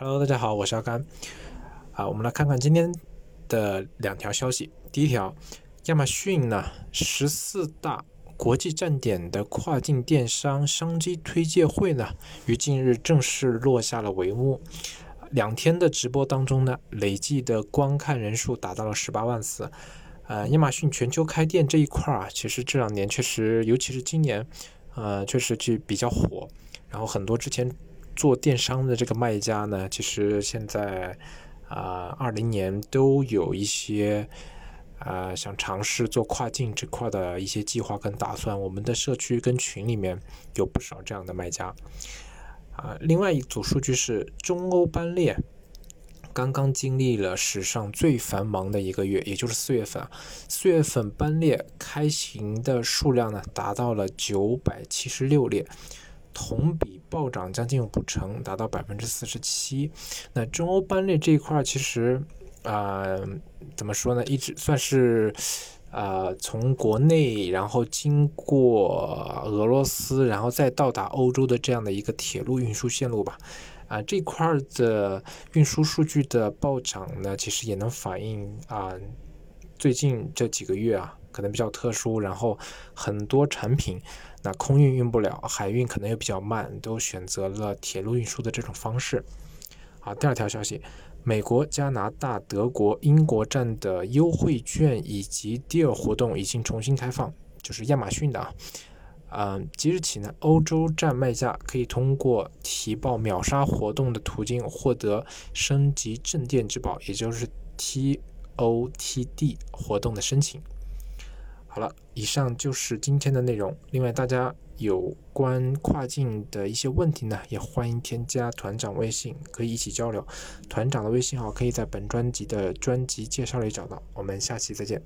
Hello，大家好，我是阿甘。啊，我们来看看今天的两条消息。第一条，亚马逊呢十四大国际站点的跨境电商商机推介会呢，于近日正式落下了帷幕。两天的直播当中呢，累计的观看人数达到了十八万次。呃，亚马逊全球开店这一块啊，其实这两年确实，尤其是今年，呃，确实就比较火。然后很多之前。做电商的这个卖家呢，其实现在啊，二零年都有一些啊想尝试做跨境这块的一些计划跟打算。我们的社区跟群里面有不少这样的卖家啊。另外一组数据是中欧班列刚刚经历了史上最繁忙的一个月，也就是四月份。四月份班列开行的数量呢，达到了九百七十六列。同比暴涨将近五成，达到百分之四十七。那中欧班列这一块其实啊，怎么说呢？一直算是啊，从国内然后经过俄罗斯，然后再到达欧洲的这样的一个铁路运输线路吧。啊，这块的运输数据的暴涨呢，其实也能反映啊，最近这几个月啊。可能比较特殊，然后很多产品那空运运不了，海运可能又比较慢，都选择了铁路运输的这种方式。好，第二条消息，美国、加拿大、德国、英国站的优惠券以及 Deal 活动已经重新开放，就是亚马逊的啊，嗯，即日起呢，欧洲站卖家可以通过提报秒杀活动的途径获得升级镇店之宝，也就是 T O T D 活动的申请。好了，以上就是今天的内容。另外，大家有关跨境的一些问题呢，也欢迎添加团长微信，可以一起交流。团长的微信号可以在本专辑的专辑介绍里找到。我们下期再见。